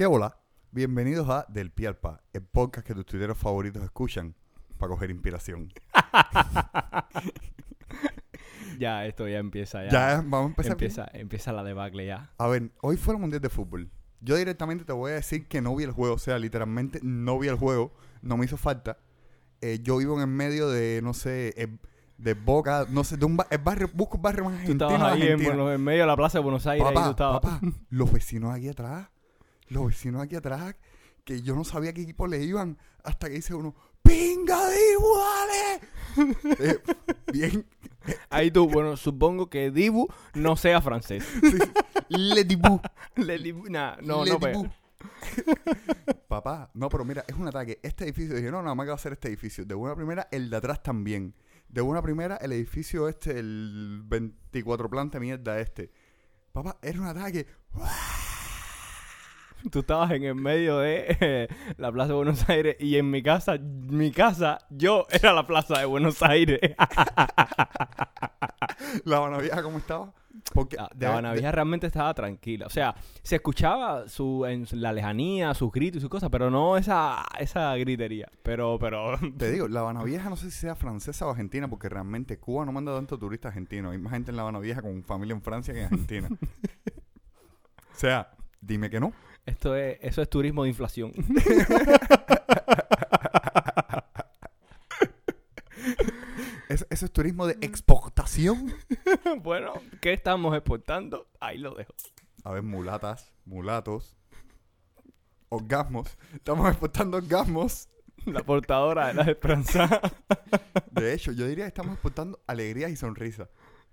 ¿Qué hola? Bienvenidos a Del Pie al Pa, el podcast que tus tuiteros favoritos escuchan para coger inspiración. Ya, esto ya empieza. Ya, Ya, vamos a empezar. bien. empieza, la debacle ya. A ver, hoy fue el Mundial de Fútbol. Yo directamente te voy a decir que no vi el juego, o sea, literalmente no vi el juego, no me hizo falta. Eh, yo vivo en el medio de, no sé, eh, de Boca, no sé, de un el barrio, busco un barrio más Tú argentino. estabas ahí en, en medio de la plaza de Buenos Aires. ahí tú Papá, estabas. papá, los vecinos aquí atrás, los vecinos aquí atrás, que yo no sabía qué equipo le iban, hasta que dice uno, ¡Pinga de iguales! Eh, bien, Ahí tú, bueno, supongo que Dibu no sea francés. sí, sí. Le Dibu. Le Dibu- nah, no, Le no. Dibu. Papá, no, pero mira, es un ataque. Este edificio, dije, no, nada más que va a ser este edificio. De buena primera, el de atrás también. De buena primera, el edificio este, el 24 planta mierda este. Papá, era un ataque. Tú estabas en el medio de eh, la plaza de Buenos Aires y en mi casa, mi casa, yo era la plaza de Buenos Aires. La Habana Vieja, ¿cómo estaba? Porque La, de- la Habana de- Vieja realmente estaba tranquila. O sea, se escuchaba su, en la lejanía, sus gritos y sus cosas, pero no esa, esa gritería. Pero, pero. Te digo, La Habana Vieja no sé si sea francesa o argentina, porque realmente Cuba no manda tanto turista argentino. Hay más gente en La Habana Vieja con familia en Francia que en Argentina. o sea, dime que no. Esto es, eso es turismo de inflación. Es- eso es turismo de exportación. bueno, ¿qué estamos exportando? Ahí lo dejo. A ver, mulatas, mulatos, orgasmos. Estamos exportando orgasmos. La portadora de la esperanza. De hecho, yo diría que estamos exportando alegrías y sonrisas.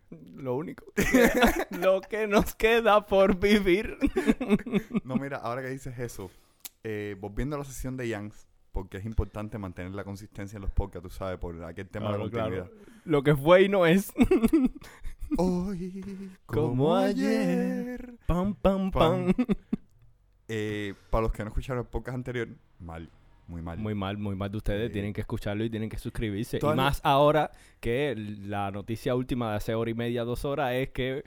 Lo único. lo que nos queda por vivir. No, mira, ahora que dices eso, eh, volviendo a la sesión de Yanks, porque es importante mantener la consistencia en los podcasts, tú sabes, por aquel tema de la continuidad. claro. Lo que fue y no es. Hoy, Como como ayer. ayer. Pam, pam, pam. Eh, para los que no escucharon el podcast anterior, mal, muy mal. Muy mal, muy mal de ustedes. Sí. Tienen que escucharlo y tienen que suscribirse. Y más ahora que la noticia última de hace hora y media, dos horas, es que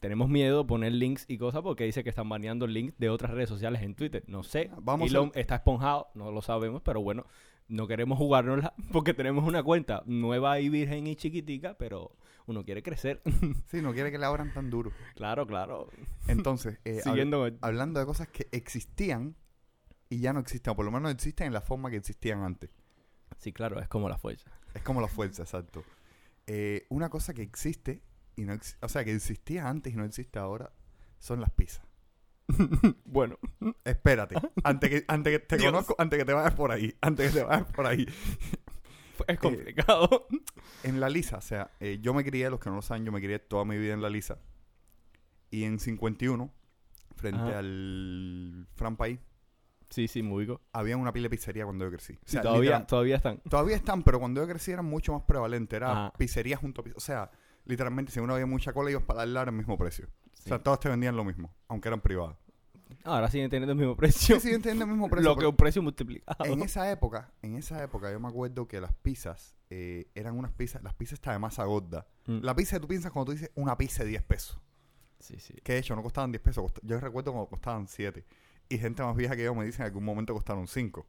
tenemos miedo de poner links y cosas porque dice que están baneando links de otras redes sociales en Twitter. No sé. Vamos Elon a- está esponjado, no lo sabemos, pero bueno, no queremos jugárnosla porque tenemos una cuenta nueva y virgen y chiquitica, pero uno quiere crecer. Sí, no quiere que le abran tan duro. claro, claro. Entonces, eh, hab- Siguiendo hablando de cosas que existían y ya no existen, o por lo menos existen en la forma que existían antes. Sí, claro, es como la fuerza. Es como la fuerza, exacto. Eh, una cosa que existe y no ex- o sea, que existía antes y no existe ahora son las pizzas. bueno, Espérate, antes que, antes que te Dios. conozco, antes que te vayas por ahí, antes que te vayas por ahí. es complicado. En la Lisa, o sea, eh, yo me crié, los que no lo saben, yo me crié toda mi vida en la Lisa. Y en 51, frente Ajá. al Fran País, sí, sí, muy bien. había una pila de pizzería cuando yo crecí. O Sí, sea, todavía, literal- todavía están. todavía están, pero cuando yo crecí eran mucho más prevalentes. Era Ajá. pizzería junto a pizzería. O sea, literalmente, si uno había mucha cola, ibas para darle al mismo precio. O sea, todas te vendían lo mismo, aunque eran privadas. Ahora siguen teniendo el mismo precio. Sí, siguen teniendo el mismo precio. lo que un precio multiplicado. en esa época, en esa época, yo me acuerdo que las pizzas eh, eran unas pizzas, las pizzas estaban de masa gorda. Mm. La pizza, tú piensas cuando tú dices una pizza de 10 pesos. Sí, sí. Que de hecho no costaban 10 pesos, yo recuerdo cuando costaban 7. Y gente más vieja que yo me dice en algún momento costaron 5.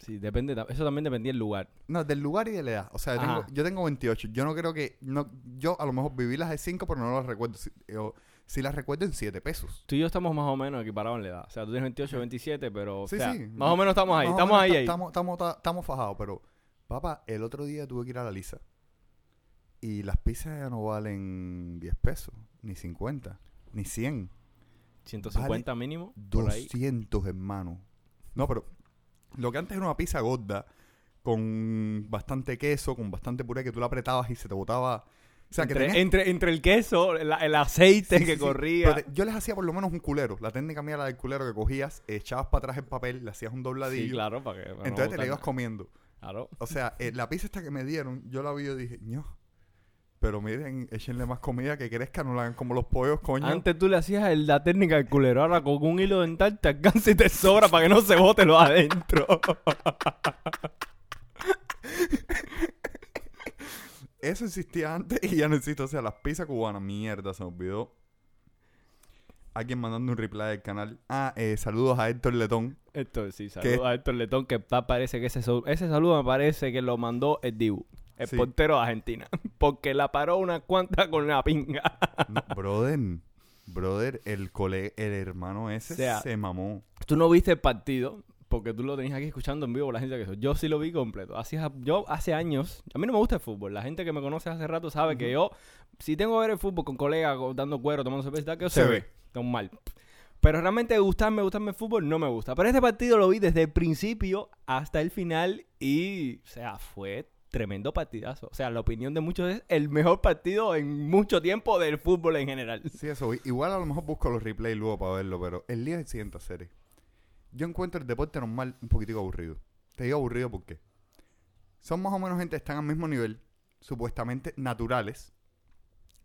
Sí, depende. Eso también dependía del lugar. No, del lugar y de la edad. O sea, yo tengo, Ajá. yo tengo 28. Yo no creo que. No, yo a lo mejor viví las de 5, pero no las recuerdo. Si, yo, las recuerdo en 7 pesos. Tú y yo estamos más o menos equiparados en la edad. O sea, tú tienes 28, 27, pero. Sí, o sea, sí. Más o menos estamos ahí. Estamos ahí, ta- ahí. Estamos, estamos, ta- estamos fajados, pero. Papá, el otro día tuve que ir a la Lisa. Y las pizzas ya no valen 10 pesos, ni 50, ni 100. 150 mínimo. Por ahí. 200, hermano. No, pero lo que antes era una pizza gorda con bastante queso, con bastante puré, que tú la apretabas y se te botaba. O sea, que entre, tenías- entre, entre el queso, el, el aceite Sí, que sí, corría. Te- yo les hacía por lo menos un culero. La técnica mía era del culero que cogías, echabas para atrás el papel, le hacías un dobladillo. sí, claro, para que. para no entonces te la ibas comiendo. Claro. O sea, eh, la pizza esta que me dieron, yo la vi y dije, no. Pero miren, échenle más comida que crezca, no la hagan como los pollos, coño. Antes tú le hacías el- la técnica del culero. Ahora con un hilo dental te alcanza y te sobra para que no se bote lo adentro. Eso existía antes y ya no existe. O sea, las pizzas cubanas, mierda, se me olvidó. Alguien mandando un replay del canal. Ah, eh, saludos a Héctor Letón. Esto sí, saludos a Héctor Letón, que pa- parece que ese, ese saludo me parece que lo mandó el Dibu, el Sí. portero de Argentina, porque la paró una cuanta con la pinga. No, brother, brother, el cole, el hermano ese O sea, se mamó. Tú no viste el partido, porque tú lo tenías aquí escuchando en vivo la gente que eso. Yo sí lo vi completo. Así, yo hace años, a mí no me gusta el fútbol. La gente que me conoce hace rato sabe que yo, si tengo que ver el fútbol con colegas, dando cuero, tomando cerveza, que Se se, ve. ve. Normal. Pero realmente gustarme, gustarme el fútbol, no me gusta. Pero este partido lo vi desde el principio hasta el final y, o sea, fue tremendo partidazo. O sea, la opinión de muchos es el mejor partido en mucho tiempo del fútbol en general. Sí, eso. Igual a lo mejor busco los replays luego para verlo, pero el día del siguiente serie. Yo encuentro el deporte normal un poquitico aburrido. Te digo aburrido porque son más o menos gente que están al mismo nivel, supuestamente naturales.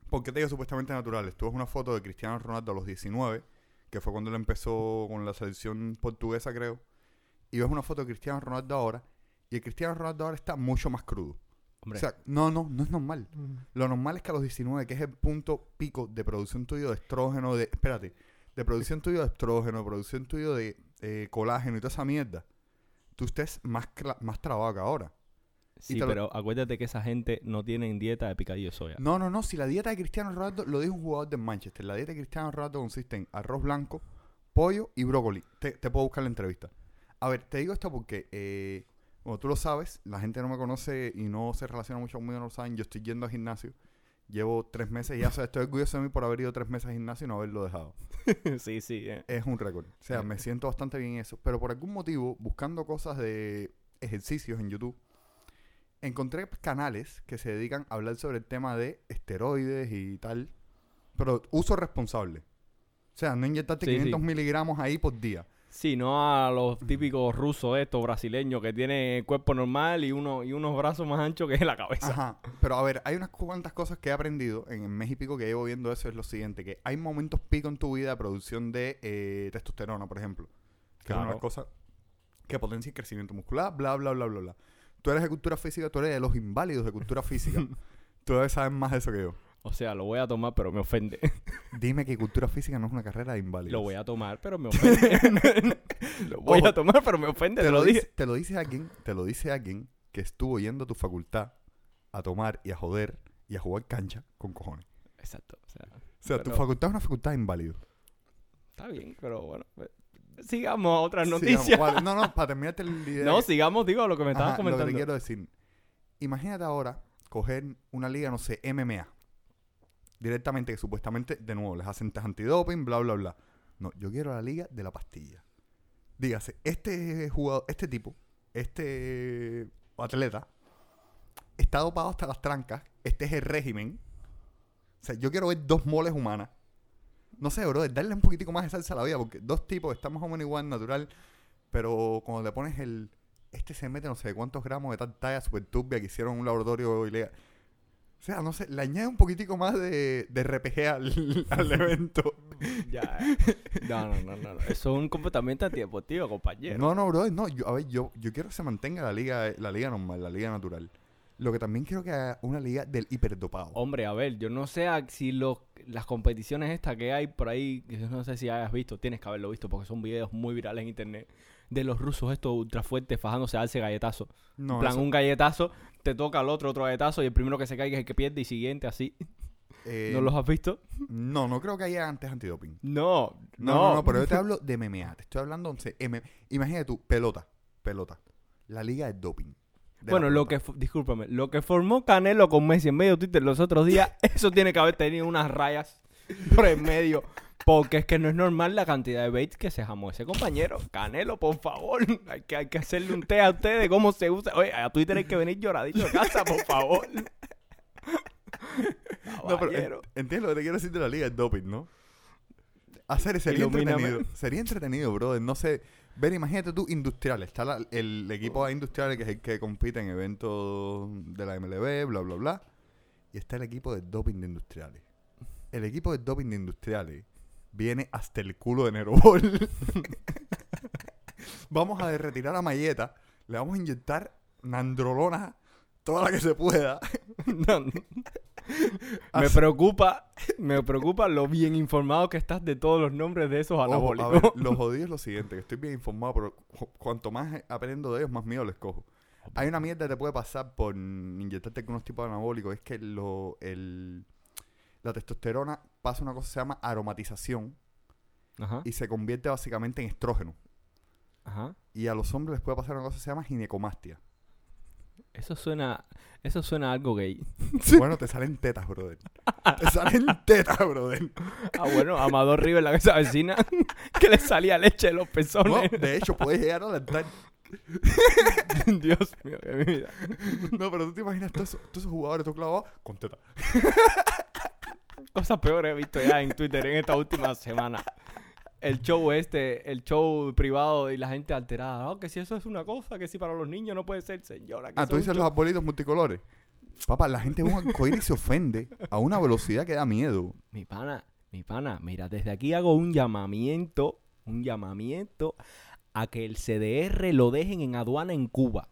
¿Por qué te digo supuestamente naturales? Tú ves una foto de Cristiano Ronaldo a los 19, que fue cuando él empezó con la selección portuguesa, creo. Y ves una foto de Cristiano Ronaldo ahora, y el Cristiano Ronaldo ahora está mucho más crudo. Hombre. O sea, no, no, no es normal. Lo normal es que a los 19, que es el punto pico de producción tuyo de estrógeno, de. Espérate. De producción tuyo de estrógeno, de producción tuyo de eh, colágeno y toda esa mierda. Tú estés más, más trabado que ahora. sí, lo- pero acuérdate que esa gente no tiene dieta de picadillo de soya. No, no, no. Si la dieta de Cristiano Ronaldo, lo dijo un jugador de Manchester, la dieta de Cristiano Ronaldo consiste en arroz blanco, pollo y brócoli. Te, te puedo buscar la entrevista. A ver, te digo esto porque, eh, como tú lo sabes, la gente no me conoce y no se relaciona mucho conmigo, no lo saben. Yo estoy yendo al gimnasio. Llevo tres meses y ya estoy orgulloso de mí por haber ido tres meses al gimnasio y no haberlo dejado. sí, sí. eh. Es un récord. O sea, me siento bastante bien en eso. Pero por algún motivo, buscando cosas de ejercicios en YouTube, encontré canales que se dedican a hablar sobre el tema de esteroides y tal. Pero uso responsable. O sea, no inyectarte Sí, 500 sí. miligramos ahí por día. Sí, no a los típicos rusos estos, brasileños, que tienen cuerpo normal y, uno, y unos brazos más anchos que la cabeza. Ajá. Pero a ver, hay unas cuantas cosas que he aprendido en el mes y pico que llevo viendo eso. Es lo siguiente: que hay momentos pico en tu vida de producción de eh, testosterona, por ejemplo. Que es una cosa que potencia el crecimiento muscular, bla, bla, bla, bla, bla. Tú eres de cultura física, tú eres de los inválidos de cultura física. tú debes saber más de eso que yo. O sea, lo voy a tomar, pero me ofende. Dime que cultura física no es una carrera de inválidos. lo voy a tomar, pero me ofende. lo voy Ojo, a tomar, pero me ofende, te te lo, lo dice, dije. te lo dice alguien, te lo dice alguien que estuvo yendo a tu facultad a tomar y a joder y a jugar cancha con cojones. Exacto. O sea, O sea, tu facultad es una facultad de inválidos. está bien, pero bueno. eh, Sigamos a otras noticias. No, no, para terminarte el idea. no, sigamos, digo, lo que me estabas Ajá, Lo que comentando. te quiero decir. Imagínate ahora coger una liga, no sé, MMA. Directamente, que supuestamente, de nuevo, les hacen test antidoping, bla, bla, bla. No, yo quiero la liga de la pastilla. Dígase, este jugador, este tipo, este atleta, está dopado hasta las trancas. Este es el régimen. O sea, yo quiero ver dos moles humanas. No sé, bro, darle un poquitico más de salsa a la vida, porque dos tipos están más o menos igual, natural, pero cuando le pones el. Este se mete no sé cuántos gramos de tal talla super turbia que hicieron un laboratorio ilegal. O sea, no sé, le añade un poquitico más de, de RPG al, al evento. Ya, eh. No, no, no, no, no. Eso es un comportamiento antideportivo, compañero. No, no, bro, no. Yo, a ver, yo, yo quiero que se mantenga la liga, la liga normal, la liga natural. Lo que también quiero que haga una liga del hiperdopado. Hombre, a ver, yo no sé si los, las competiciones estas que hay por ahí, yo no sé si hayas visto, tienes que haberlo visto porque son videos muy virales en internet de los rusos estos ultra fuertes fajándose a darse galletazo. no, en plan, eso- un galletazo, te toca al otro otro galletazo y el primero que se caiga es el que pierde y siguiente así. eh, ¿No los has visto? no, no creo que haya antes antidoping. No, No, no, no, pero yo te hablo de MMA. Te estoy hablando M- Imagínate tú, pelota, pelota. La liga de doping. Bueno, lo que, discúlpame, lo que formó Canelo con Messi en medio de Twitter los otros días, eso tiene que haber tenido unas rayas por en medio. Porque es que no es normal la cantidad de baits que se jamó ese compañero. Canelo, por favor. Hay que, hay que hacerle un test a usted de cómo se usa. Oye, a Twitter hay que venir lloradito de casa, por favor. No, pero en- Caballero. entiendo lo que te quiero decir de la liga de doping, ¿no? Hacer sería Ilumíname. entretenido. Sería entretenido, brother. No sé. Ver, imagínate tú, industriales. Está la- el equipo de industriales que es el que compite en eventos de la MLB, bla, bla, bla. Y está el equipo de doping de industriales. El equipo de doping de industriales viene hasta el culo de Nerobol. vamos a retirar a Mayeta. Le vamos a inyectar nandrolona toda la que se pueda. Me Así- preocupa, me preocupa lo bien informado que estás de todos los nombres de esos Ojo, a anabólicos. ver, lo jodido es lo siguiente, que estoy bien informado, pero cu- cuanto más aprendo de ellos, más miedo les cojo. Hay una mierda que te puede pasar por inyectarte con unos tipos de anabólicos, es que lo, el, la testosterona pasa una cosa que se llama aromatización Ajá, y se convierte básicamente en estrógeno. ajá. Y a los hombres les puede pasar una cosa que se llama ginecomastia. Eso suena, eso suena a algo gay. Bueno, te salen tetas, brother. Te salen tetas, brother. Ah, bueno, Amador River, la que se avecina, que le salía leche de los No, pezones. de hecho, puedes llegar a adelantar. Dios mío, qué vida. No, pero tú te imaginas todos esos, todos esos jugadores, tú clavado con tetas. Cosas peores he visto ya en Twitter en esta última semana. El show este, el show privado y la gente alterada. Ah, que si eso es una cosa, que si para los niños no puede ser, señora. que Ah, tú dices show". los arbolitos multicolores. Papá, la gente ve un arcoíris y se ofende a una velocidad que da miedo. Mi pana, mi pana, mira, desde aquí hago un llamamiento, un llamamiento a que el CDR lo dejen en aduana en Cuba.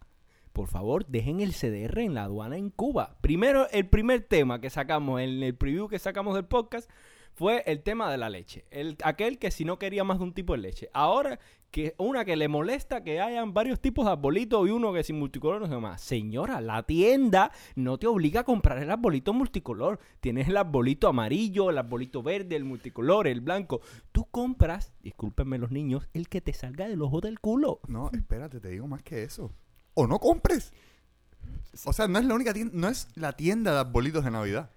Por favor, dejen el CDR en la aduana en Cuba. Primero, el primer tema que sacamos en el preview que sacamos del podcast fue el tema de la leche. El, aquel que si no quería más de un tipo de leche. Ahora, que una que le molesta que hayan varios tipos de arbolitos y uno que sin multicolor no sé más. Señora, la tienda no te obliga a comprar el arbolito multicolor. Tienes el arbolito amarillo, el arbolito verde, el multicolor, el blanco. Tú compras, discúlpenme los niños, el que te salga del ojo del culo. No, espérate, te digo más que eso. O no compres. O sea, no es la única tienda, no es la tienda de arbolitos de Navidad.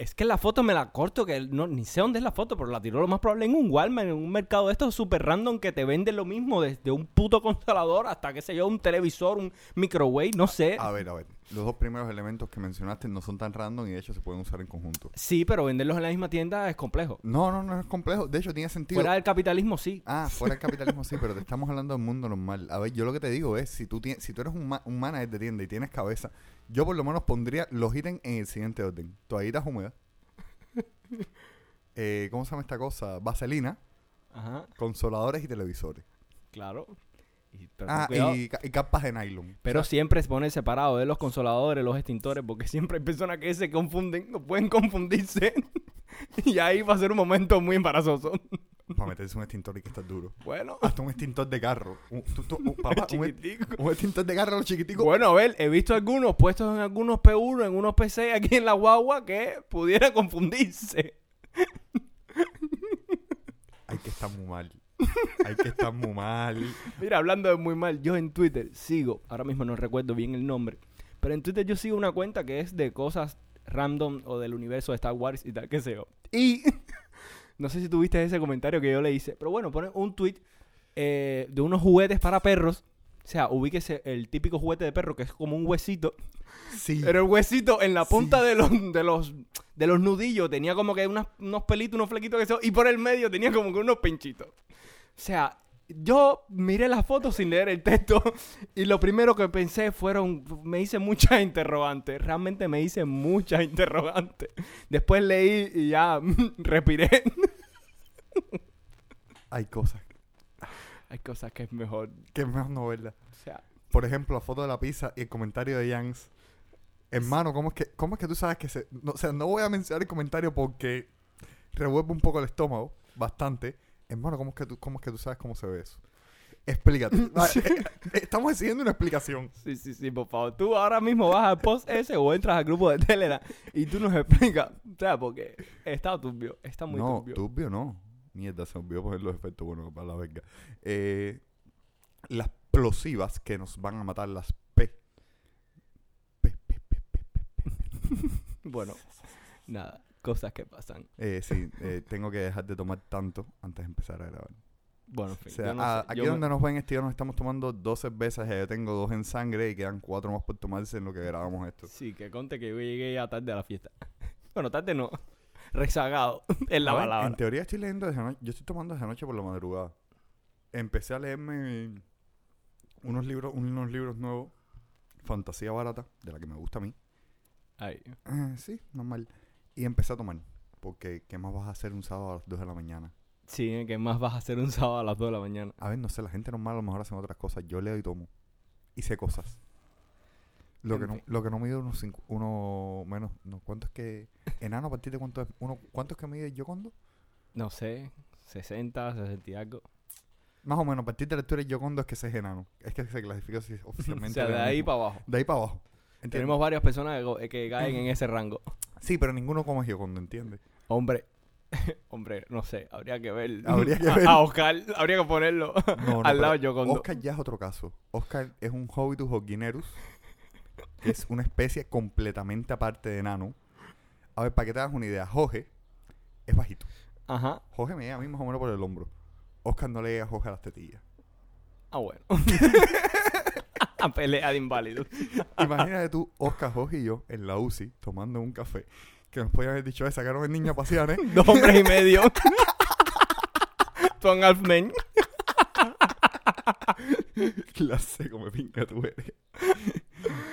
Es que la foto me la corto, que no, ni sé dónde es la foto, pero la tiró lo más probable en un Walmart, en un mercado de estos super random que te venden lo mismo, desde un puto congelador hasta, qué sé yo, un televisor, un microwave, no sé. A ver, a ver. Los dos primeros elementos que mencionaste no son tan random y de hecho se pueden usar en conjunto. Sí, pero venderlos en la misma tienda es complejo. No, no, no es complejo. De hecho, tiene sentido. Fuera del capitalismo, sí. Ah, fuera del capitalismo sí, pero te estamos hablando del mundo normal. A ver, yo lo que te digo es, si tú, tienes, si tú eres un, ma- un manager de tienda y tienes cabeza, yo por lo menos pondría los ítems en el siguiente orden. Toallitas húmedas. Eh, ¿Cómo se llama esta cosa? Vaselina, Ajá, consoladores y televisores. claro. Y, Ah, y, ca- y capas de nylon. Pero siempre se pone separado de los consoladores, los extintores, porque siempre hay personas que se confunden o pueden confundirse. y ahí va a ser un momento muy embarazoso. Para meterse un extintor y que está duro. Bueno, Hasta un extintor de carro. Un, tú- tú- un- papá, un, ex- chiquitico. un extintor de carro chiquitico. Bueno, a ver, he visto algunos puestos en algunos P1, en unos PC aquí en la guagua que pudiera confundirse. Hay que estar muy mal. Hay que estar muy mal. Mira, hablando de muy mal, yo en Twitter sigo, ahora mismo no recuerdo bien el nombre, pero en Twitter yo sigo una cuenta que es de cosas random o del universo de Star Wars y tal, qué sé yo. Y no sé si tuviste ese comentario que yo le hice, pero bueno, pone un tweet eh, de unos juguetes para perros. O sea, ubíquese el típico juguete de perro que es como un huesito. Sí. Pero el huesito en la Sí. punta de los, de los de los nudillos tenía como que unas- unos pelitos, unos flequitos que se- y por el medio tenía como que unos pinchitos. O sea, yo miré las fotos sin leer el texto y lo primero que pensé fueron, me hice muchas interrogantes, realmente me hice muchas interrogantes. Después leí y ya respiré. Hay cosas Hay cosas que es mejor, que es mejor no verlas. o sea, Por ejemplo, la foto de la pizza y el comentario de Jans. Hermano, ¿cómo es que, cómo es que tú sabes que se.? No, o sea, no voy a mencionar el comentario porque revuelve un poco el estómago, bastante. Hermano, ¿cómo es que tú, cómo es que tú sabes cómo se ve eso? Explícate. Eh, eh, Estamos exigiendo una explicación. Sí, sí, sí, por favor. Tú ahora mismo vas al post ese o entras al grupo de Telegram y tú nos explicas. O sea, porque está turbio, está muy no, turbio. turbio no. Mierda, se me olvidó poner los efectos buenos para la verga. Eh, las explosivas que nos van a matar las P. P, P, P, P, P. Bueno, nada, cosas que pasan. Eh, sí, eh, tengo que dejar de tomar tanto antes de empezar a grabar. Bueno, en fin. O sea, yo no a- sé, aquí yo me- donde nos ven, este nos estamos tomando dos cervezas, ya yo tengo dos en sangre y quedan cuatro más por tomarse en lo que grabamos esto. Sí, que conte que yo llegué ya tarde a la fiesta. Bueno, tarde no. Rezagado en la ver, palabra. En teoría estoy leyendo desde anoche, yo estoy tomando desde anoche por la madrugada. Empecé a leerme unos libros, unos libros nuevos, fantasía barata, de la que me gusta a mí. Ay, Eh, sí, normal. Y empecé a tomar, porque ¿qué más vas a hacer un sábado a las 2 de la mañana? sí, que más vas a hacer un sábado a las 2 de la mañana. A ver, no sé, la gente normal a lo mejor hacen otras cosas. Yo leo y tomo. Sé cosas. Lo que, no, lo que no mide uno, cinco- uno menos. No, ¿Cuánto es que. Enano a partir de cuánto es. Uno, ¿Cuánto es que mide Yocondo? No sé, 60, 60 y algo. Más o menos, a partir de la altura de Yocondo es que se es enano. Es que se clasifica así O oficialmente. sea, de ahí para abajo. De ahí para abajo. ¿Entiendes? Tenemos varias personas que, go- que caen en ese rango. Sí, pero ninguno como Yocondo, ¿entiendes? Hombre, hombre, no sé, habría que ver. Habría que ver. a Oscar, habría que ponerlo No, no, al lado pero yo con Oscar ya es otro caso. Oscar es un Hobitus hoguinerus, que es una especie completamente aparte de enano. A ver, para que te hagas una idea, Jorge es bajito. Ajá. Jorge me llega a mí más o menos por el hombro. Oscar no le llega a Jorge a las tetillas. Ah, bueno. Pelea de inválidos. Imagínate tú, Oscar, Jorge y yo en la UCI tomando un café. Que nos podían haber dicho, "Eh, sacaron el niño a pasear, ¿eh? Dos hombres y medio. Son Alfmen. Clase como pinga tú eres.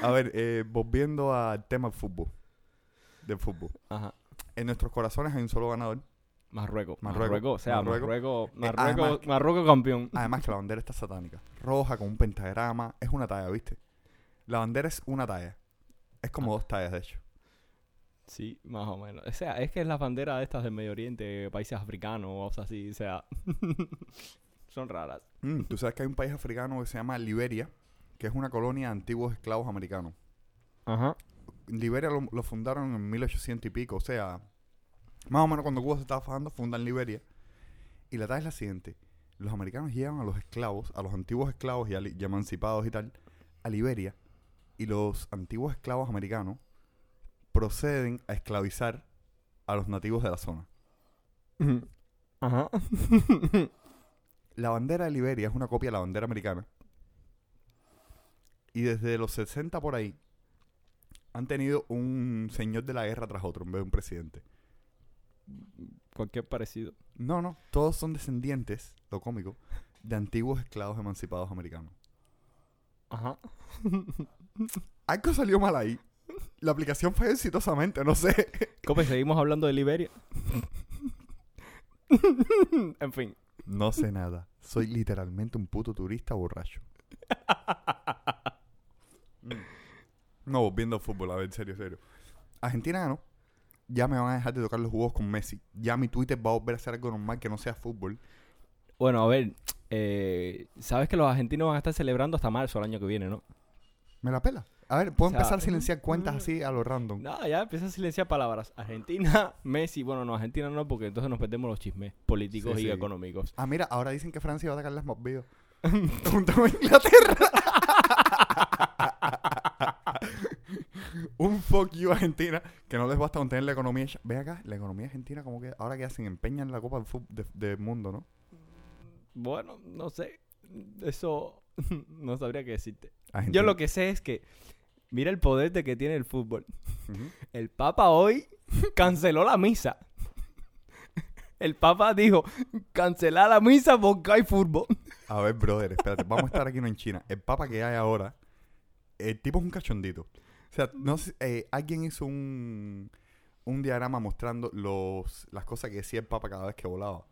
A ver, eh, volviendo al tema del fútbol. Del fútbol. Ajá. En nuestros corazones hay un solo ganador. Marruecos. Marruecos. Marruecos. O sea, Marruecos. Marruecos. Eh, Marruecos, además- Marruecos campeón. Además que la bandera está satánica. Roja con un pentagrama. Es una talla, ¿viste? La bandera es una talla. Es como dos tallas, de hecho. Sí, más o menos. O sea, es que es la bandera de estas del Medio Oriente, países africanos, o sea, así. O sea, son raras. Mm, Tú sabes que hay un país africano que se llama Liberia, que es una colonia de antiguos esclavos americanos. Ajá. Liberia lo, lo fundaron en 1800 y pico. O sea, más o menos cuando Cuba se estaba fajando, fundan Liberia. Y la talla es la siguiente. Los americanos llevan a los esclavos, a los antiguos esclavos y, a y emancipados y tal, a Liberia. Y los antiguos esclavos americanos proceden a esclavizar a los nativos de la zona. Ajá. La bandera de Liberia es una copia de la bandera americana. Y desde los 60 por ahí han tenido un señor de la guerra tras otro en vez de un presidente. Cualquier parecido. No, no, todos son descendientes, lo cómico, de antiguos esclavos emancipados americanos. Ajá. Algo salió mal ahí. La aplicación fue exitosamente, no sé. Cope, seguimos hablando de Liberia. en fin. No sé nada. Soy literalmente un puto turista borracho. No, volviendo al fútbol, a ver, serio, serio. Argentina ganó. Ya me van a dejar de tocar los juegos con Messi. Ya mi Twitter va a volver a ser algo normal que no sea fútbol. Bueno, a ver. eh, Sabes que los argentinos van a estar celebrando hasta marzo el año que viene, ¿no? Me la pela. A ver, puedo O sea, empezar a silenciar cuentas así a lo random. No, ya empieza a silenciar palabras. Argentina, Messi. Bueno, no, Argentina no, porque entonces nos perdemos los chismes políticos Sí, y sí. económicos. Ah, mira, ahora dicen que Francia va a atacar las Malvinas. Junto con Inglaterra. Un fuck you Argentina que no les basta con tener la economía. hecha. Ve acá, la economía argentina como que ahora que hacen empeñan la Copa del, de- Mundo, ¿no? Bueno, no sé. Eso no sabría qué decirte. Argentina- Yo lo que sé es que mira el poder de que tiene el fútbol. El Papa hoy canceló la misa. El Papa dijo, cancelar la misa porque hay fútbol. A ver, brother, espérate, vamos a estar aquí no en China. El papa que hay ahora, el tipo es un cachondito. O sea, no sé, eh, alguien hizo un, un diagrama mostrando los, las cosas que decía el papa cada vez que volaba. O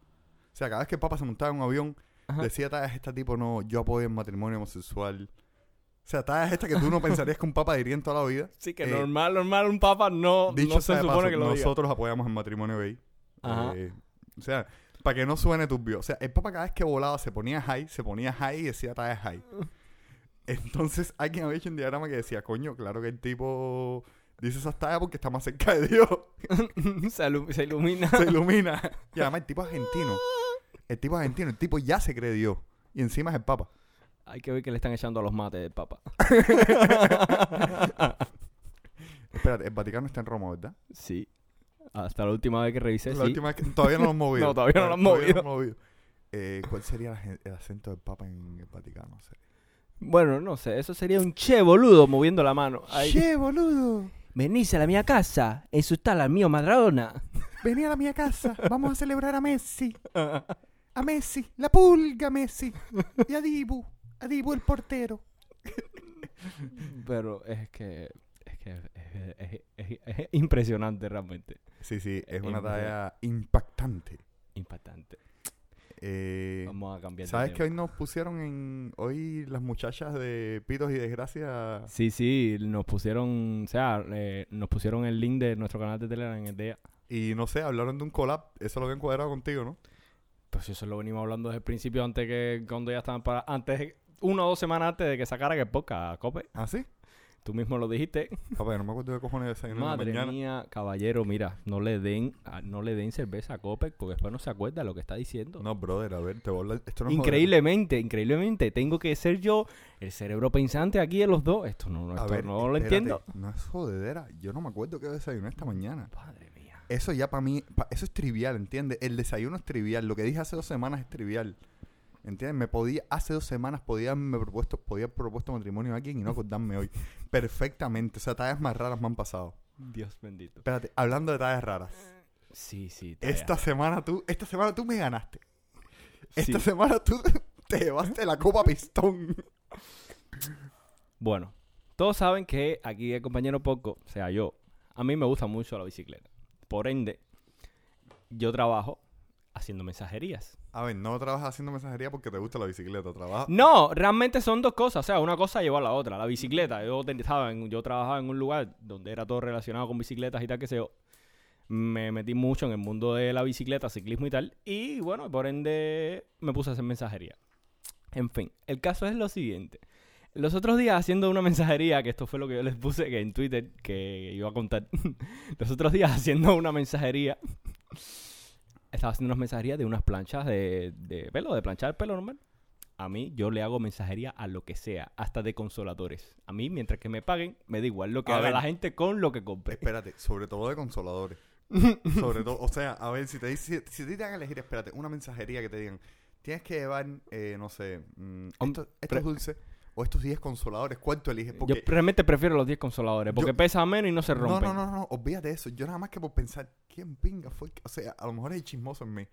sea, cada vez que el papa se montaba en un avión, Ajá. decía tallas este tipo, no, yo apoyo el matrimonio homosexual. O sea, tallas esta que tú no pensarías que un papa diría en toda la vida. Sí, que Eh, normal, normal, un Papa no, Dicho no sea se supone paso, que lo diga. nosotros apoyamos el matrimonio gay. Ajá. Eh, o sea, para que no suene turbio. O sea, el papa cada vez que volaba se ponía high, se ponía high y decía tallas high. Entonces alguien había hecho un diagrama que decía, coño, claro que el tipo dice esas tallas porque está más cerca de Dios. se, ilumina. se ilumina. Y además el tipo es argentino. El tipo es argentino. El tipo ya se cree Dios. Y encima es el papa. Hay que ver que le están echando a los mates del Papa. Espérate, el Vaticano está en Roma, ¿verdad? Sí. Hasta la última vez que revisé, La sí. última vez que todavía no lo han movido. No, todavía no lo han movido. no movido. Eh, ¿Cuál sería el acento del Papa en el Vaticano? Bueno, no sé, eso sería un che boludo moviendo la mano. Ahí. ¡Che, boludo! Venís a la mía casa, insultar al mío Maradona. Vení a la mía casa, vamos a celebrar a Messi. A Messi, la pulga Messi. Y a Dibu, a Dibu el portero. Pero es que. Es que es, es- es- es impresionante realmente. Sí, sí, es una talla impactante. Impactante. Eh, Vamos a cambiar de ¿Sabes que hoy nos pusieron en... Hoy las muchachas de Pitos y Desgracia... Sí, sí, nos pusieron, o sea, eh, nos pusieron el link de nuestro canal de Telegram en el día. Y no sé, hablaron de un collab. Eso lo habían cuadrado contigo, ¿no? Pues eso lo venimos hablando desde el principio, antes que cuando ya estaban para, antes, una o dos semanas antes de que sacara el podcast, Cope. ¿Ah, sí? Tú mismo lo dijiste. Papá, no me acuerdo de cojones desayunar en la Madre mañana. mía, caballero, mira, no le den, a- no le den cerveza a Copec porque después no se acuerda de lo que está diciendo. No, brother, a ver, te voy a hablar... Esto no es increíblemente, increíblemente, tengo que ser yo el cerebro pensante aquí de los dos. Esto no, esto ver, no lo entiendo. No es jodedera. Yo no me acuerdo qué desayuné esta mañana. Madre mía. Eso ya para mí... pa- eso es trivial, ¿entiendes? El desayuno es trivial. Lo que dije hace dos semanas es trivial. ¿Entiendes? Me podía... Hace dos semanas podía haberme propuesto... Podía propuesto matrimonio a alguien y no acordarme hoy. Perfectamente. O sea, tallas más raras me han pasado. Dios bendito. Espérate, hablando de tallas raras. Sí, sí. Esta semana tú... Esta semana tú me ganaste. Esta Sí. semana tú te llevaste la copa pistón. Bueno, todos saben que aquí el compañero Poco, o sea, yo, a mí me gusta mucho la bicicleta. Por ende, yo trabajo haciendo mensajerías. A ver, no trabajas haciendo mensajería porque te gusta la bicicleta. Trabajas... No, realmente son dos cosas. O sea, una cosa lleva a la otra. La bicicleta, yo, estaba en- yo trabajaba en un lugar donde era todo relacionado con bicicletas y tal que yo. Me metí mucho en el mundo de la bicicleta, ciclismo y tal. Y bueno, por ende me puse a hacer mensajería. En fin, el caso es lo siguiente. Los otros días haciendo una mensajería, que esto fue lo que yo les puse que en Twitter que iba a contar. Los otros días haciendo una mensajería. Estaba haciendo unas mensajerías de unas planchas de, de pelo, de planchar el pelo normal. A mí, yo le hago mensajería a lo que sea, hasta de consoladores. A mí, mientras que me paguen, me da igual lo que A haga ver. la gente con lo que compre. Espérate, sobre todo de consoladores. sobre todo, o sea, a ver, si te dice, si, si te dan a elegir, espérate, una mensajería que te digan, tienes que llevar, eh, no sé, mm, Hom- estos, estos pre- dulces o estos 10 consoladores, ¿cuál tú eliges? Yo Porque realmente prefiero los 10 consoladores, porque Yo- pesan menos y no se no, rompen. no, no, no, olvídate de eso. Yo nada más que por pensar, ¿quién pinga fue? el que-?" O sea, a lo mejor es chismoso en mí.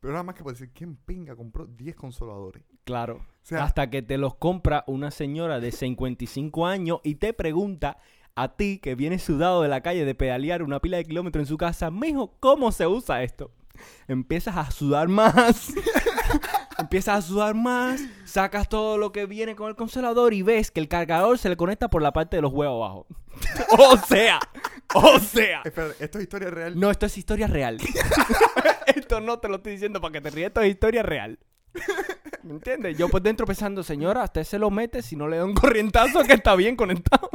Pero nada más que por decir, ¿quién pinga compró 10 consoladores? Claro. O sea, Hasta que te los compra una señora de 55 años y te pregunta a ti que vienes sudado de la calle de pedalear una pila de kilómetros en su casa, mijo, ¿cómo se usa esto? Empiezas a sudar más. Empiezas a sudar más, sacas todo lo que viene con el consolador y ves que el cargador se le conecta por la parte de los huevos abajo. o sea, o sea. espérate, ¿esto es historia real? No, esto es historia real. esto no te lo estoy diciendo para que te rías, esto es historia real. ¿Me entiendes? Yo por dentro pensando, señora, usted se lo mete si no le da un corrientazo que está bien conectado.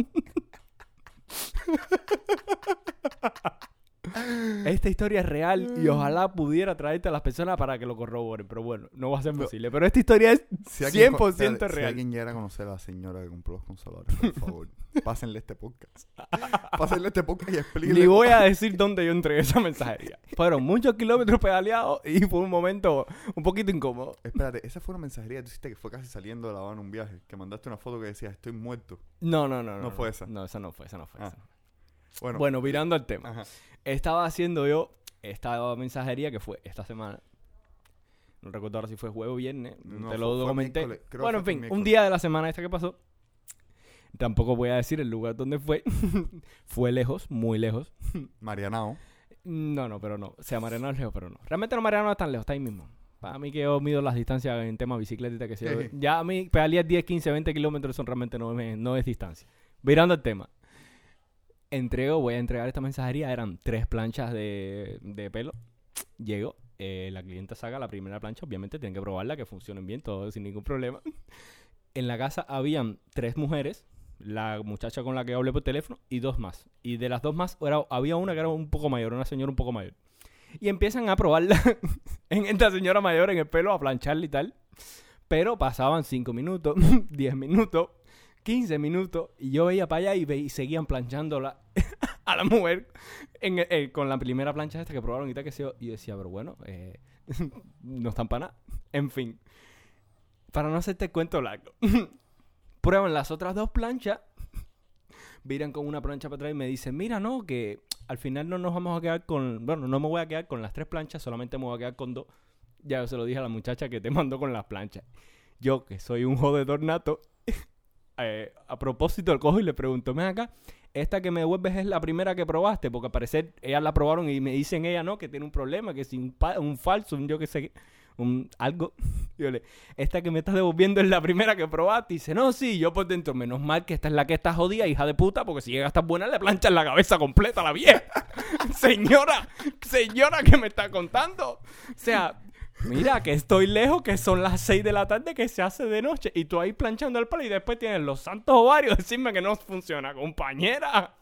Esta historia es real y ojalá pudiera traerte a las personas para que lo corroboren, pero bueno, no va a ser posible. Pero esta historia es Si alguien 100% co- espérate, Si real. alguien llegara a conocer a la señora que compró los consoladores, por favor, pásenle este podcast. Pásenle este podcast y explíquenle. Ni voy a decir dónde yo entregué esa mensajería. Fueron muchos kilómetros pedaleados y fue un momento un poquito incómodo. Espérate, esa fue una mensajería que tú hiciste que fue casi saliendo de La Habana un viaje. Que mandaste una foto que decía, estoy muerto. No, no, no. No, No fue esa. No, esa no fue, esa no fue. Ah, esa. Bueno, Bueno, virando al tema. ajá. Estaba haciendo yo esta mensajería que fue esta semana. No recuerdo ahora si fue jueves o viernes. No, te lo comenté. Bueno, en fin, un día de la semana esta que pasó. Tampoco voy a decir el lugar donde fue. fue lejos, muy lejos. Marianao. No, no, pero no. O sea, Mariano es lejos, pero no. Realmente no Mariano es tan lejos, está ahí mismo. Para mí que yo mido las distancias en tema bicicleta que sé yo. Ya a mí pedalear 10, 15, 20 kilómetros son realmente no, me- no es distancia. Virando el tema. Entrego, voy a entregar esta mensajería. Eran tres planchas de, de pelo. Llego. eh, la clienta saca la primera plancha. Obviamente tienen que probarla, que funcionen bien, todo sin ningún problema. En la casa habían tres mujeres. La muchacha con la que hablé por teléfono y dos más. Y de las dos más era- había una que era un poco mayor, una señora un poco mayor. Y empiezan a probarla en esta señora mayor en el pelo, a plancharla y tal. Pero pasaban 5 minutos, 10 minutos, 15 minutos. Y yo veía para allá y, ve- y seguían planchándola a la mujer eh, con la primera plancha esta que probaron y tal que se yo. Y yo decía, pero bueno, eh, no están para nada. En fin. Para no hacerte cuento largo. Prueban las otras dos planchas. Viran con una plancha para atrás y me dicen, mira, no, que al final no nos vamos a quedar con... Bueno, no me voy a quedar con las tres planchas, solamente me voy a quedar con dos. Ya se lo dije a la muchacha que te mandó con las planchas. Yo, que soy un jodedor nato, eh, a propósito, el cojo y le pregunto, ven acá, esta que me devuelves es la primera que probaste, porque al parecer ellas la probaron y me dicen ella no, que tiene un problema, que si un, falso, un yo qué sé un, algo. Yo le, esta que me estás devolviendo es la primera que probaste. Y dice, no, sí, yo por dentro. Menos mal que esta es la que está jodida, hija de puta, porque si llega a estar buena, le planchan la cabeza completa a la vieja. señora, señora, ¿qué me está contando? O sea, mira, que estoy lejos, que son las 6 de la tarde, que se hace de noche. Y tú ahí planchando el palo y después tienes los santos ovarios. Decirme que no funciona, compañera.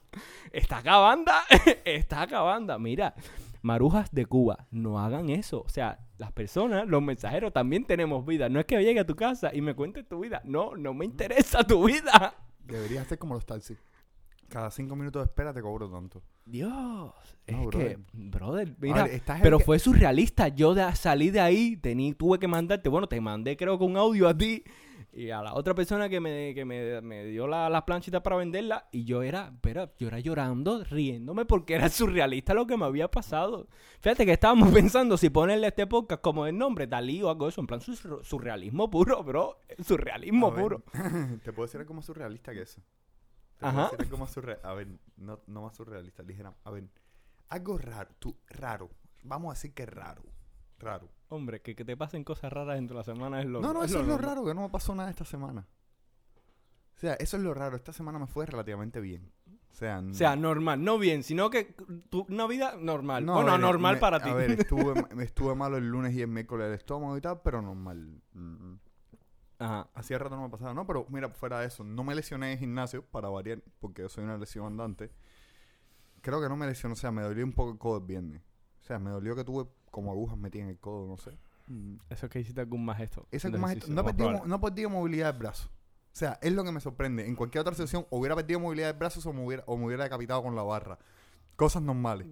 Está acabando, está acabando. Mira, marujas de Cuba, no hagan eso. O sea, las personas, los mensajeros, también tenemos vida. No es que llegue a tu casa y me cuentes tu vida. No, no me interesa tu vida. Deberías hacer como los taxis. Cada cinco minutos de espera te cobro tanto. Dios, es No, que, brother. mira, ver, pero que- fue surrealista. Yo de- salí de ahí, tení, tuve que mandarte, bueno, te mandé creo que un audio a ti y a la otra persona que me, que me, me dio la- las planchitas para venderla y yo era, pero yo era llorando, riéndome porque era surrealista lo que me había pasado. Fíjate que estábamos pensando si ponerle a este podcast como el nombre, Dalí o algo de eso, en plan sur- surrealismo puro, bro, surrealismo ver, puro. te puedo decir algo más surrealista que eso. Ajá. más surrealista. A ver, no, no más surrealista, ligera. A ver, algo raro, tú, raro. Vamos a decir que raro. Raro. Hombre, que, que te pasen cosas raras dentro de la semana es lo no, no, eso es lo raro, que no me pasó nada esta semana. O sea, eso es lo raro. Esta semana me fue relativamente bien. O sea, O sea, normal, no bien, sino que tu, una vida normal. no, bueno, ver, normal me- para ti. A ver, estuve, me estuve malo el lunes y el miércoles del estómago y tal, pero normal. Mm, Ajá. Hacía rato no me pasaba, no, pero mira, fuera de eso, no me lesioné en gimnasio para variar, porque yo soy una lesión andante. Creo que no me lesioné, o sea, me dolió un poco el codo el viernes. O sea, me dolió que tuve como agujas metidas en el codo, no sé. Mm. Eso es que hiciste algún más gesto. Ese es- ejercicio, no, más perdí, no perdí movilidad del brazo. O sea, es lo que me sorprende. En cualquier otra sesión hubiera perdido movilidad del brazo o me hubiera, o me hubiera decapitado con la barra. Cosas normales.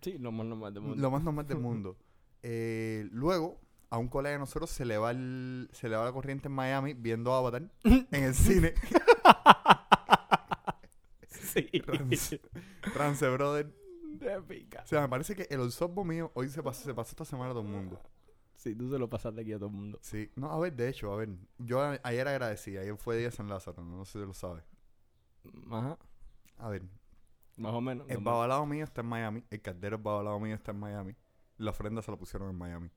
Sí, lo más normal del mundo. Lo más normal del mundo. Eh, luego, a un colega de nosotros se le va el, se le va la corriente en Miami viendo Avatar en el cine. Sí. Rance. Rance, brother. De pica. O sea, me parece que el olsorbo mío hoy se pasó, se pasó esta semana a todo el mundo. Sí, tú se lo pasaste aquí a todo el mundo. Sí. No, a ver, de hecho, a ver. Yo a- ayer agradecí. Ayer fue día de San Lázaro. No sé si lo sabes. Ajá. A ver. Más o menos. El babalao mío está en Miami. El caldero del babalao mío está en Miami. La ofrenda se la pusieron en Miami.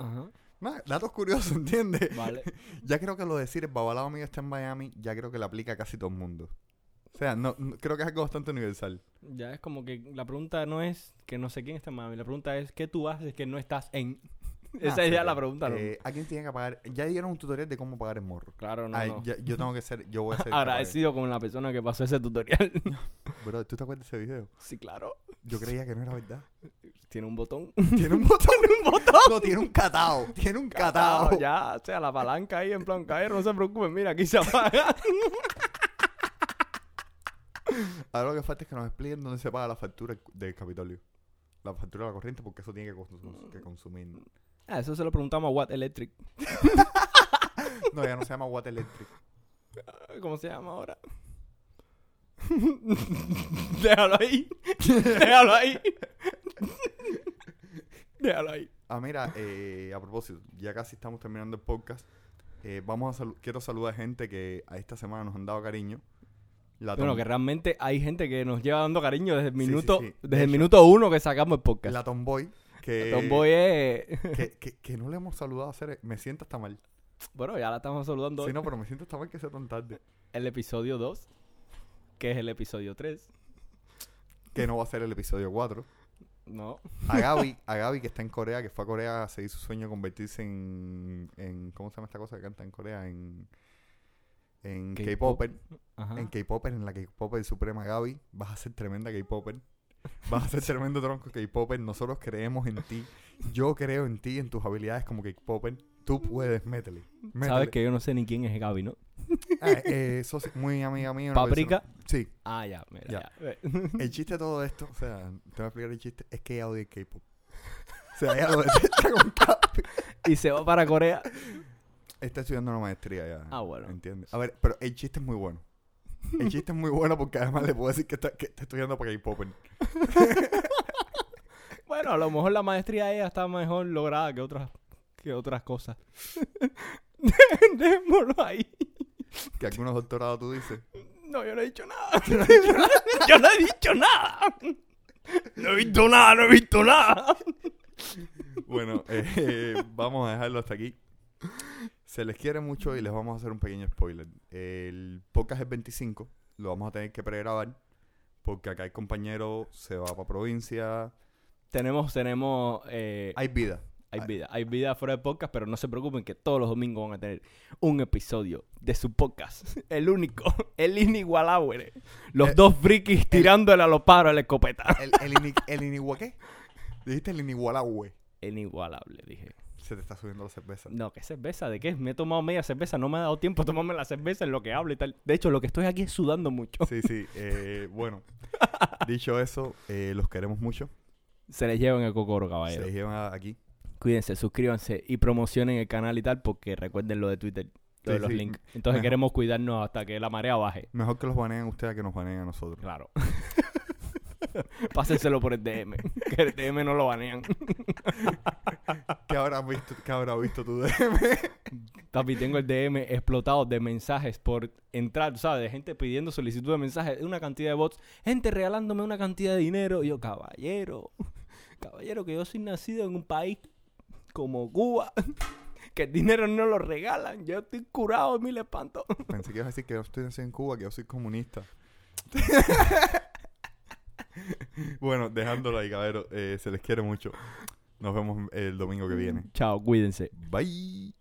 Ajá. Datos curiosos, ¿entiendes? Vale. Ya creo que lo de decir el babalao mío está en Miami, ya creo que le aplica a casi todo el mundo. O sea, no, no- creo que es algo bastante universal. Ya es como que la pregunta no es que no sé quién está en Miami. La pregunta es ¿qué tú haces que no estás en? Esa Ah, es sí, ya la pregunta. ¿no? Eh, ¿A quién tiene que pagar? Ya dieron un tutorial de cómo pagar el morro. claro, no, Ay, no. ya- yo tengo que ser, yo voy a ser. Agradecido con la persona que pasó ese tutorial. Bro, ¿tú te acuerdas de ese video? sí, claro. Yo creía que no era verdad. Tiene un botón. Tiene un botón. un botón? No, tiene un catao. Tiene un catao. Ya, o sea, la palanca ahí en plan caer, no se preocupen, mira, aquí se apaga. Ahora lo que falta es que nos expliquen dónde se paga la factura del Capitolio. La factura de la corriente, porque eso tiene que, consum- que consumir. ah, eso se lo preguntamos a Watt Electric. No, ya no se llama Watt Electric. ¿Cómo se llama ahora? Déjalo ahí. Déjalo ahí. Déjalo ahí. Ah, mira, eh, a propósito, ya casi estamos terminando el podcast. Eh, vamos a salu- quiero saludar a gente que a esta semana nos han dado cariño. La Bueno, que realmente hay gente que nos lleva dando cariño desde el Sí, sí, minuto. De desde el hecho, minuto uno que sacamos el podcast. la Tomboy, que, Tomboy es... que, que, que no le hemos saludado a hacer. Me siento hasta mal. Bueno, ya la estamos saludando Sí, hoy. no, pero me siento hasta mal que sea tan tarde. El episodio 2, que es el episodio 3. Que no va a ser el episodio 4. No. A Gaby, a Gaby que está en Corea, que fue a Corea a seguir su sueño de convertirse en, en ¿cómo se llama esta cosa que canta en Corea? En, en K-pop. K-Popper. En K-Popper, en la K-Popper Suprema Gaby, vas a ser tremenda K-Popper. Vas a ser tremendo tronco K-Popper. Nosotros creemos en ti. Yo creo en ti, en tus habilidades como K-Popper. Tú puedes, métele. métele. Sabes que yo no sé ni quién es Gaby, ¿no? Ah, eh, muy amiga mía. una ¿Paprika? persona- Sí. Ah, ya, mira, Ya. ya. El chiste de todo esto, o sea, te voy a explicar el chiste, es que ella odia el K-pop. O sea, ella lo detesta con capi. y se va para Corea. Está estudiando una maestría ya. Ah, bueno. ¿Entiendes? A ver, pero el chiste es muy bueno. El chiste es muy bueno porque además le puedo decir que está, que está estudiando para K-pop. Bueno, a lo mejor la maestría de ella está mejor lograda que otras, que otras cosas. Démoslo ahí. Que algunos doctorados tú dices. No, yo no he dicho nada. yo no he dicho nada. No he visto nada, no he visto nada. Bueno, eh, vamos a dejarlo hasta aquí. Se les quiere mucho y les vamos a hacer un pequeño spoiler. El podcast es 25, lo vamos a tener que pregrabar porque acá el compañero se va para provincia. Tenemos, tenemos, eh, Hay vida. Hay vida, hay vida fuera de podcast, pero no se preocupen que todos los domingos van a tener un episodio de su podcast. El único, el inigualable. Los Eh, dos frikis tirándole a los paros a la escopeta. El, el, ini- el inigua- ¿qué? Dijiste el inigualable. Inigualable, dije. Se te está subiendo la cerveza. No, ¿qué cerveza? ¿De qué? Me he tomado media cerveza, no me ha dado tiempo a tomarme la cerveza en lo que hablo y tal. De hecho, lo que estoy aquí es sudando mucho. Sí, sí. eh, bueno, dicho eso, eh, los queremos mucho. Se les llevan el cocoro, Se caballero. les llevan aquí. Cuídense, suscríbanse y promocionen el canal y tal, porque recuerden lo de Twitter, lo de Sí, los sí. links. Entonces Mejor. queremos cuidarnos hasta que la marea baje. Mejor que los baneen ustedes a que nos baneen a nosotros. Claro. Pásenselo por el DM. Que el DM no lo banean. ¿Qué habrás visto, qué habrá visto tu DM? Papi, tengo el DM explotado de mensajes por entrar, ¿sabes? De gente pidiendo solicitud de mensajes, una cantidad de bots, gente regalándome una cantidad de dinero. Y yo, caballero, caballero, que yo soy nacido en un país como Cuba, que el dinero no lo regalan. Yo estoy curado de mil espantos. Pensé que ibas a decir que yo estoy en Cuba, que yo soy comunista. bueno, dejándolo ahí, caballero. eh, se les quiere mucho. Nos vemos el domingo que viene. Chao, cuídense. Bye.